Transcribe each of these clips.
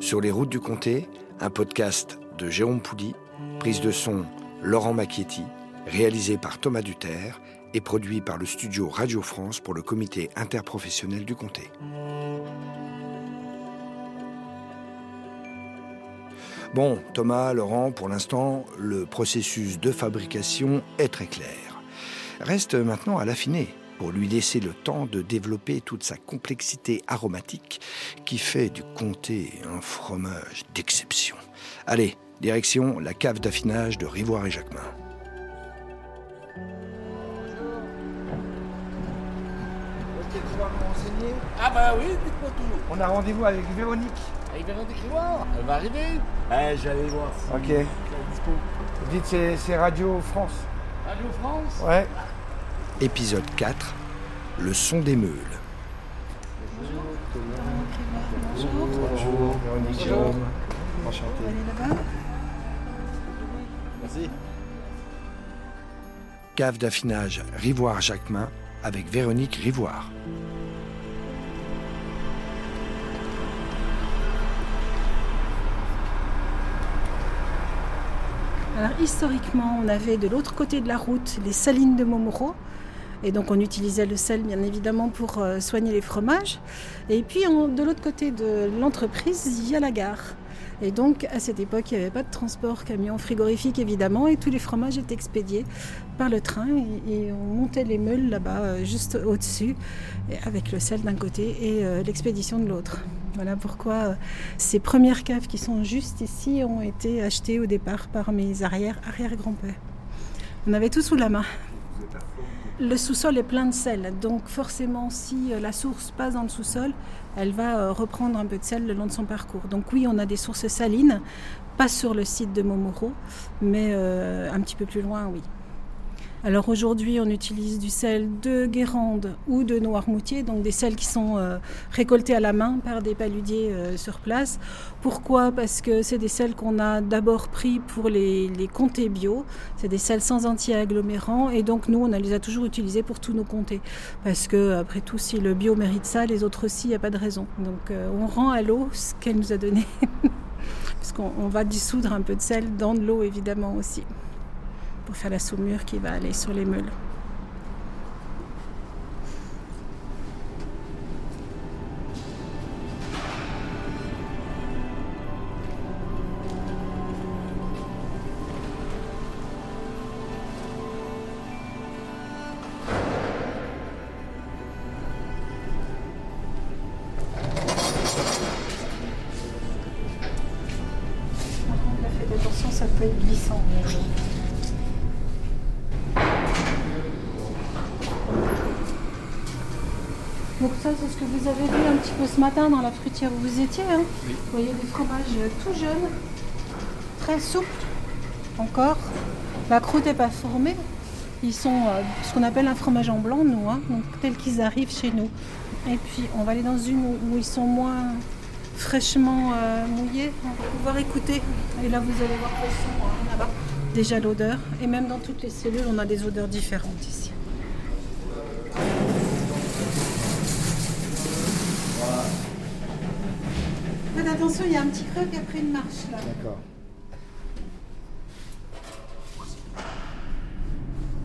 Sur les routes du comté, un podcast de Jérôme Poudy, prise de son Laurent Macchietti, réalisé par Thomas Duterre et produit par le studio Radio France pour le comité interprofessionnel du comté. Bon, Thomas, Laurent, pour l'instant, le processus de fabrication est très clair. Reste maintenant à l'affiner pour lui laisser le temps de développer toute sa complexité aromatique qui fait du comté un fromage d'exception. Allez, direction la cave d'affinage de Rivoire et Jacquemin. Ah bah oui, dites-moi tout. On a rendez-vous avec Véronique. Avec Véronique Rivoire, elle va arriver. Eh, j'allais voir si Ok. dispo. Vous dites c'est Radio France. Radio France? Ouais. Épisode 4 Le son des meules. Bonjour. Merci. Cave d'affinage Rivoire-Jacquemin avec Véronique Rivoire. Alors historiquement, on avait de l'autre côté de la route les salines de Momoro. Et donc on utilisait le sel bien évidemment pour euh, soigner les fromages. Et puis de l'autre côté de l'entreprise, il y a la gare. Et donc à cette époque, il n'y avait pas de transport camion frigorifique évidemment et tous les fromages étaient expédiés par le train et, on montait les meules là-bas euh, juste au-dessus avec le sel d'un côté et euh, l'expédition de l'autre. Voilà pourquoi ces premières caves qui sont juste ici ont été achetées au départ par mes arrière arrière grands-pères. On avait tout sous la main. Le sous-sol est plein de sel, donc forcément si euh, la source passe dans le sous-sol, elle va euh, reprendre un peu de sel le long de son parcours. Donc oui, on a des sources salines, pas sur le site de Momoro, mais euh, un petit peu plus loin, oui. Alors aujourd'hui, on utilise du sel de Guérande ou de Noirmoutier, donc des sels qui sont euh, récoltés à la main par des paludiers euh, sur place. Pourquoi? Parce que c'est des sels qu'on a d'abord pris pour les, les comtés bio. C'est des sels sans anti-agglomérants et donc nous, on les a toujours utilisés pour tous nos comtés. Parce que après tout, si le bio mérite ça, les autres aussi, il n'y a pas de raison. Donc euh, on rend à l'eau ce qu'elle nous a donné. Parce qu'on on va dissoudre un peu de sel dans de l'eau évidemment aussi pour faire la saumure qui va aller sur les meules. Attention, ça peut être glissant. Donc ça, c'est ce que vous avez vu un petit peu ce matin dans la fruitière où vous étiez. hein. Vous voyez des fromages euh, tout jeunes, très souples encore. La croûte n'est pas formée. Ils sont euh, ce qu'on appelle un fromage en blanc, nous, hein, donc tels qu'ils arrivent chez nous. Et puis, on va aller dans une où, où ils sont moins fraîchement euh, mouillés. On va pouvoir écouter. Et là, vous allez voir le son hein, là-bas. Déjà l'odeur. Et même dans toutes les cellules, on a des odeurs différentes ici. Attention, il y a un petit creux puis après une marche là. D'accord.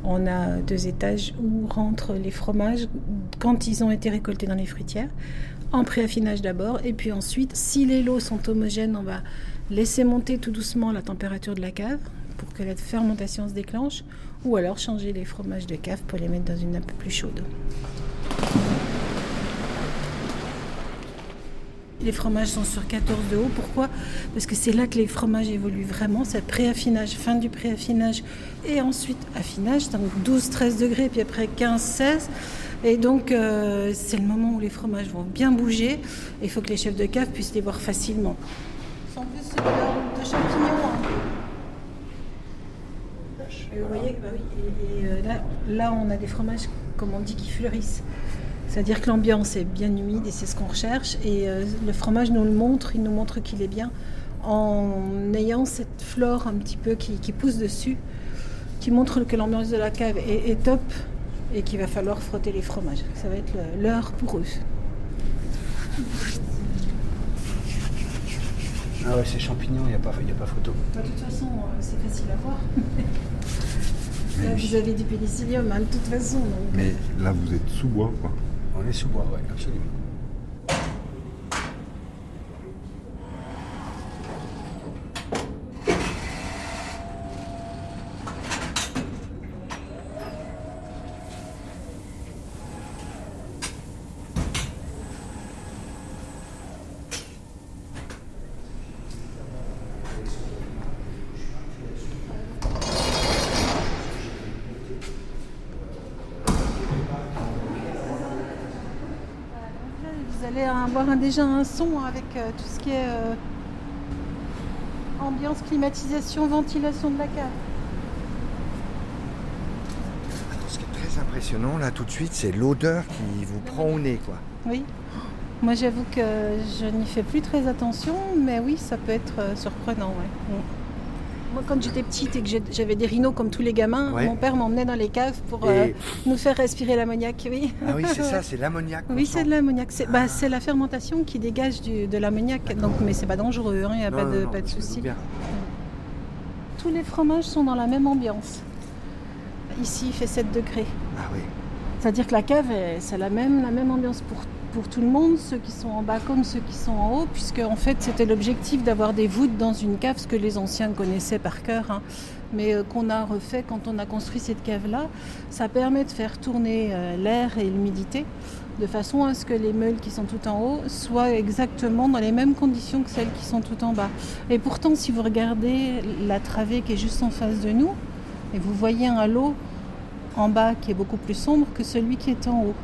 On a deux étages où rentrent les fromages quand ils ont été récoltés dans les fruitières, en préaffinage d'abord, et puis ensuite, si les lots sont homogènes, on va laisser monter tout doucement la température de la cave pour que la fermentation se déclenche, ou alors changer les fromages de cave pour les mettre dans une un peu plus chaude. Les fromages sont sur 14 de haut. Pourquoi? Parce que c'est là que les fromages évoluent vraiment. C'est préaffinage, fin du préaffinage et ensuite affinage, donc 12-13 degrés, puis après 15-16. Et donc, euh, c'est le moment où les fromages vont bien bouger. Et il faut que les chefs de cave puissent les voir facilement. En plus, de champignons. hein. Et vous voyez, bah oui, et- et, euh, là, là, on a des fromages, comme on dit, qui fleurissent. C'est-à-dire que l'ambiance est bien humide et c'est ce qu'on recherche. Et euh, le fromage nous le montre, il nous montre qu'il est bien en ayant cette flore un petit peu qui, qui pousse dessus, qui montre que l'ambiance de la cave est, est top et qu'il va falloir frotter les fromages. Ça va être l'heure pour eux. Ah ouais, c'est champignons, il n'y a, pas- y a pas photo. Bah, de toute façon, euh, c'est facile à voir. Là, oui. vous avez du pénicillium, hein, de toute façon. donc. Mais là, vous êtes sous bois, quoi. On est sous bois, ouais, absolument. Là, Vous allez avoir un- déjà un son avec euh, tout ce qui est euh, ambiance, climatisation, ventilation de la cave. Ce qui est très impressionnant, là, tout de suite, c'est l'odeur qui vous prend au nez, quoi. Oui. Moi, j'avoue que je n'y fais plus très attention, mais oui, ça peut être euh, surprenant. ouais. Mm. Moi, quand j'étais petite et que j'avais des rhinos comme tous les gamins, Ouais. mon père m'emmenait dans les caves pour Et- euh, nous faire respirer l'ammoniac. Oui, Ah oui, c'est ça, c'est l'ammoniac. oui c'est de l'ammoniac. C'est bah, c'est la fermentation qui dégage du- de l'ammoniac. Donc, mais c'est pas dangereux, il n'y a Non, pas de, non, pas de souci. Tous les fromages sont dans la même ambiance. Ici, il fait 7 degrés. Ah oui. C'est-à-dire que la cave, c'est la même, la même ambiance pour, pour tout le monde, ceux qui sont en bas comme ceux qui sont en haut, puisque en fait c'était l'objectif d'avoir des voûtes dans une cave, ce que les anciens connaissaient par cœur, hein, mais euh, qu'on a refait quand on a construit cette cave-là. Ça permet de faire tourner euh, l'air et l'humidité de façon à ce que les meules qui sont tout en haut soient exactement dans les mêmes conditions que celles qui sont tout en bas. Et pourtant, si vous regardez la travée qui est juste en face de nous, et vous voyez un lot en bas qui est beaucoup plus sombre que celui qui est en haut.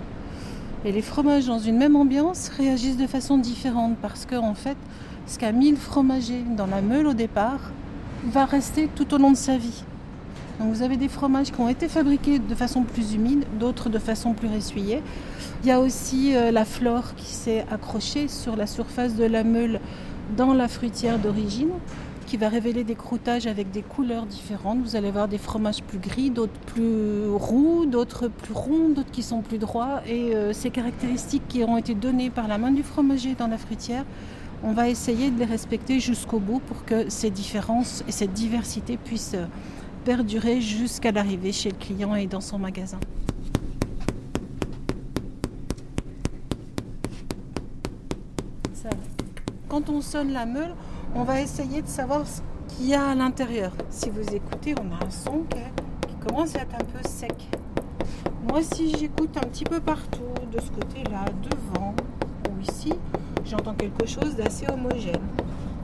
Et les fromages dans une même ambiance réagissent de façon différente parce que en fait, ce qu'a mis le fromager dans la meule au départ va rester tout au long de sa vie. Donc vous avez des fromages qui ont été fabriqués de façon plus humide, d'autres de façon plus ressuyée. Il y a aussi euh, la flore qui s'est accrochée sur la surface de la meule dans la fruitière d'origine va révéler des croûtages avec des couleurs différentes. Vous allez avoir des fromages plus gris, d'autres plus roux, d'autres plus ronds, d'autres qui sont plus droits. Et euh, ces caractéristiques qui ont été données par la main du fromager dans la fruitière, on va essayer de les respecter jusqu'au bout pour que ces différences et cette diversité puissent euh, perdurer jusqu'à l'arrivée chez le client et dans son magasin. Quand on sonne la meule, on va essayer de savoir ce qu'il y a à l'intérieur. Si vous écoutez, on a un son qui, commence à être un peu sec. Moi, si j'écoute un petit peu partout, de ce côté-là, devant ou ici, j'entends quelque chose d'assez homogène.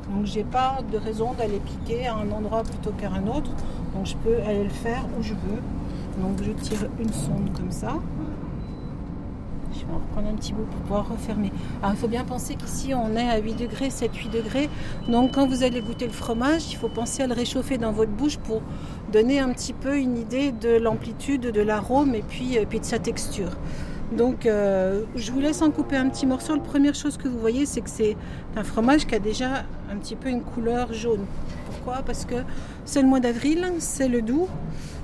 Donc, j'ai pas de raison d'aller piquer à un endroit plutôt qu'à un autre. Donc, je peux aller le faire où je veux. Donc, je tire une sonde comme ça. Je vais en reprendre un petit bout pour pouvoir refermer. Alors, il faut bien penser qu'ici, on est à 8 degrés, 7-8 degrés. Donc, quand vous allez goûter le fromage, il faut penser à le réchauffer dans votre bouche pour donner un petit peu une idée de l'amplitude, de l'arôme et puis, euh, de sa texture. Donc, euh, je vous laisse en couper un petit morceau. La première chose que vous voyez, c'est que c'est un fromage qui a déjà un petit peu une couleur jaune. Pourquoi? Parce que c'est le mois d'avril, c'est le doux.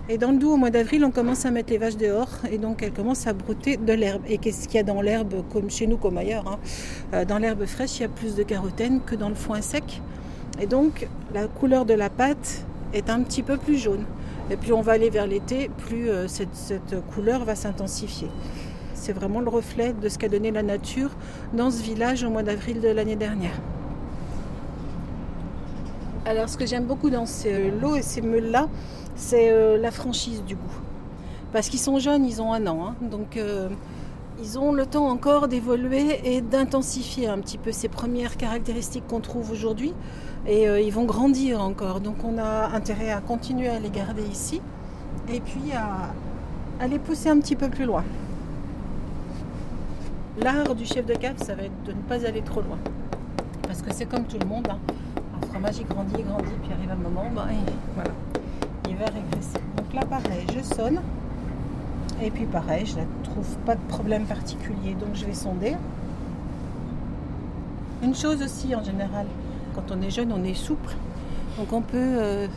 Et dans le doux, au mois d'avril, on commence à mettre les vaches dehors et donc elles commencent à brouter de l'herbe. Et qu'est-ce qu'il y a dans l'herbe, comme chez nous, comme ailleurs hein? Euh, Dans l'herbe fraîche, il y a plus de carotène que dans le foin sec. Et donc, la couleur de la pâte est un petit peu plus jaune. Et plus on va aller vers l'été, plus euh, cette, cette couleur va s'intensifier. C'est vraiment le reflet de ce qu'a donné la nature dans ce village au mois d'avril de l'année dernière. Alors, ce que j'aime beaucoup dans ces lots et ces meules-là, c'est euh, la franchise du goût. Parce qu'ils sont jeunes, ils ont un an. hein. donc, euh, ils ont le temps encore d'évoluer et d'intensifier un petit peu ces premières caractéristiques qu'on trouve aujourd'hui. Et euh, ils vont grandir encore. Donc, on a intérêt à continuer à les garder ici et puis à, les pousser un petit peu plus loin. L'art du chef de cave, ça va être de ne pas aller trop loin. Parce que c'est comme tout le monde. hein. Un fromage, il grandit, il grandit, puis arrive un moment, ben, il, voilà, régresser. Donc là, pareil, je sonne. Et puis pareil, je ne trouve pas de problème particulier, donc je vais sonder. Une chose aussi en général, quand on est jeune, on est souple. Donc on peut euh,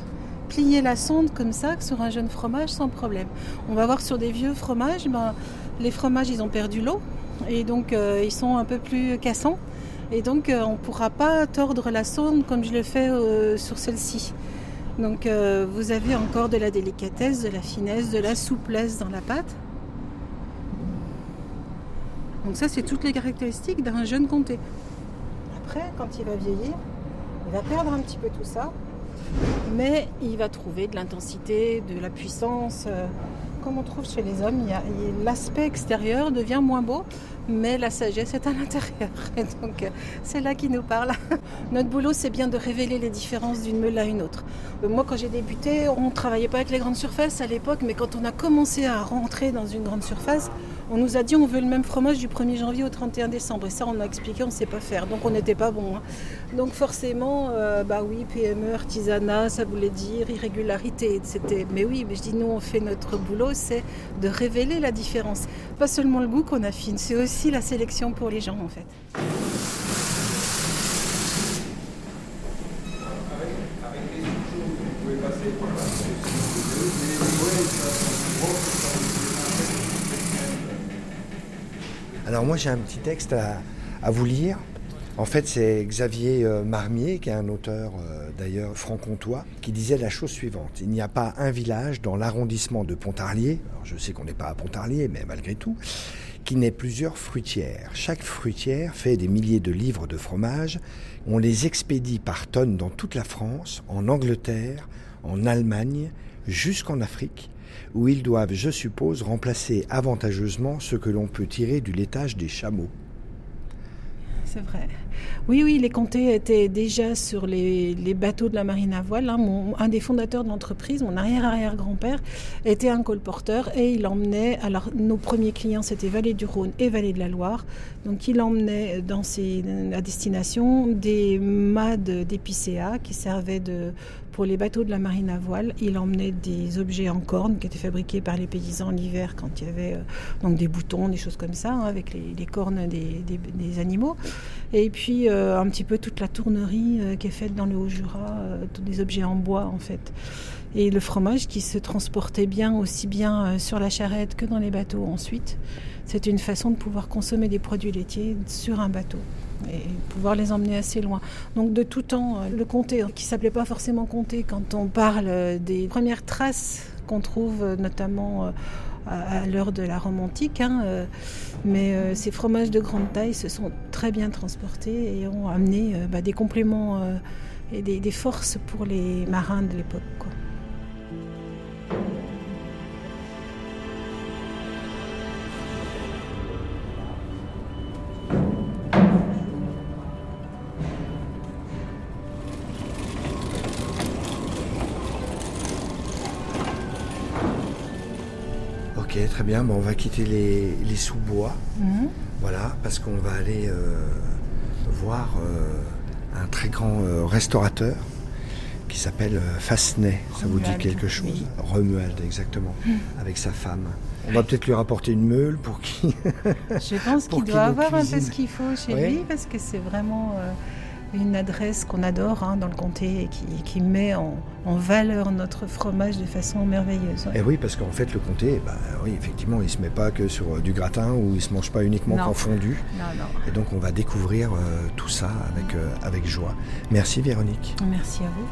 plier la sonde comme ça sur un jeune fromage sans problème. On va voir sur des vieux fromages, ben, les fromages ils ont perdu l'eau et donc euh, ils sont un peu plus cassants. Et donc, euh, on ne pourra pas tordre la sonde comme je le fais sur celle-ci. Donc, euh, vous avez encore de la délicatesse, de la finesse, de la souplesse dans la pâte. Donc ça, c'est toutes les caractéristiques d'un jeune comté. Après, quand il va vieillir, il va perdre un petit peu tout ça, mais il va trouver de l'intensité, de la puissance. euh, Comme on trouve chez les hommes, l'aspect extérieur devient moins beau, mais la sagesse est à l'intérieur. Donc, euh, c'est là qui nous parle. Notre boulot, c'est bien de révéler les différences d'une meule à une autre. Euh, Moi, quand j'ai débuté, on ne travaillait pas avec les grandes surfaces à l'époque, mais quand on a commencé à rentrer dans une grande surface, on nous a dit on veut le même fromage du 1er janvier au 31 décembre. Et ça, on a expliqué, on ne sait pas faire. Donc, on n'était pas bon. hein. Donc, forcément, euh, bah oui, PME, artisanat, ça voulait dire irrégularité. C'était, mais oui, mais je dis, nous, on fait notre boulot, c'est de révéler la différence. Pas seulement le goût qu'on affine, c'est aussi la sélection pour les gens, en fait. Alors moi j'ai un petit texte à, vous lire. En fait c'est Xavier euh, Marmier, qui est un auteur euh, d'ailleurs franc-comtois, qui disait la chose suivante. Il n'y a pas un village dans l'arrondissement de Pontarlier, je sais qu'on n'est pas à Pontarlier, mais malgré tout, qui n'ait plusieurs fruitières. Chaque fruitière fait des milliers de livres de fromage. On les expédie par tonnes dans toute la France, en Angleterre, en Allemagne, jusqu'en Afrique, où ils doivent, je suppose, remplacer avantageusement ce que l'on peut tirer du laitage des chameaux. C'est vrai. Oui, oui, les comtés étaient déjà sur les, bateaux de la marine à voile. hein. Un des fondateurs de l'entreprise, mon arrière-arrière-grand-père, était un colporteur et il emmenait. Alors, nos premiers clients, c'était Vallée du Rhône et Vallée de la Loire. Donc, il emmenait dans ses, à destination des mâts d'épicéa qui servaient de, pour les bateaux de la marine à voile. Il emmenait des objets en corne qui étaient fabriqués par les paysans l'hiver quand il y avait euh, donc des boutons, des choses comme ça, hein, avec les, cornes des, animaux. Et puis euh, un petit peu toute la tournerie euh, qui est faite dans le Haut-Jura, tous des objets en bois en fait. Et le fromage qui se transportait bien aussi bien sur la charrette que dans les bateaux ensuite. C'est une façon de pouvoir consommer des produits laitiers sur un bateau et pouvoir les emmener assez loin. Donc de tout temps, euh, le comté, qui s'appelait pas forcément comté quand on parle euh, des premières traces qu'on trouve euh, notamment à, l'heure de la Rome antique, hein, mais ces fromages de grande taille se sont très bien transportés et ont amené bah, des compléments et des forces pour les marins de l'époque. Bien. Bon, on va quitter les, les sous-bois. Mhm. Voilà, parce qu'on va aller euh, voir euh, un très grand euh, restaurateur qui s'appelle euh, Fassenet. Ça vous dit quelque chose? oui. Romuald, exactement, avec sa femme. On va peut-être lui rapporter une meule pour qu'il. Je pense qu'il doit avoir un peu ce qu'il faut chez Oui. lui parce que c'est vraiment euh, une adresse qu'on adore hein, dans le comté et qui, qui met en, en valeur notre fromage de façon merveilleuse. ouais. Eh oui, parce qu'en fait, le comté, bah, oui, effectivement, il se met pas que sur euh, du gratin ou il se mange pas uniquement qu'en fondu. Non, non. Et donc, on va découvrir euh, tout ça avec, euh, avec joie. Merci, Véronique. Merci à vous.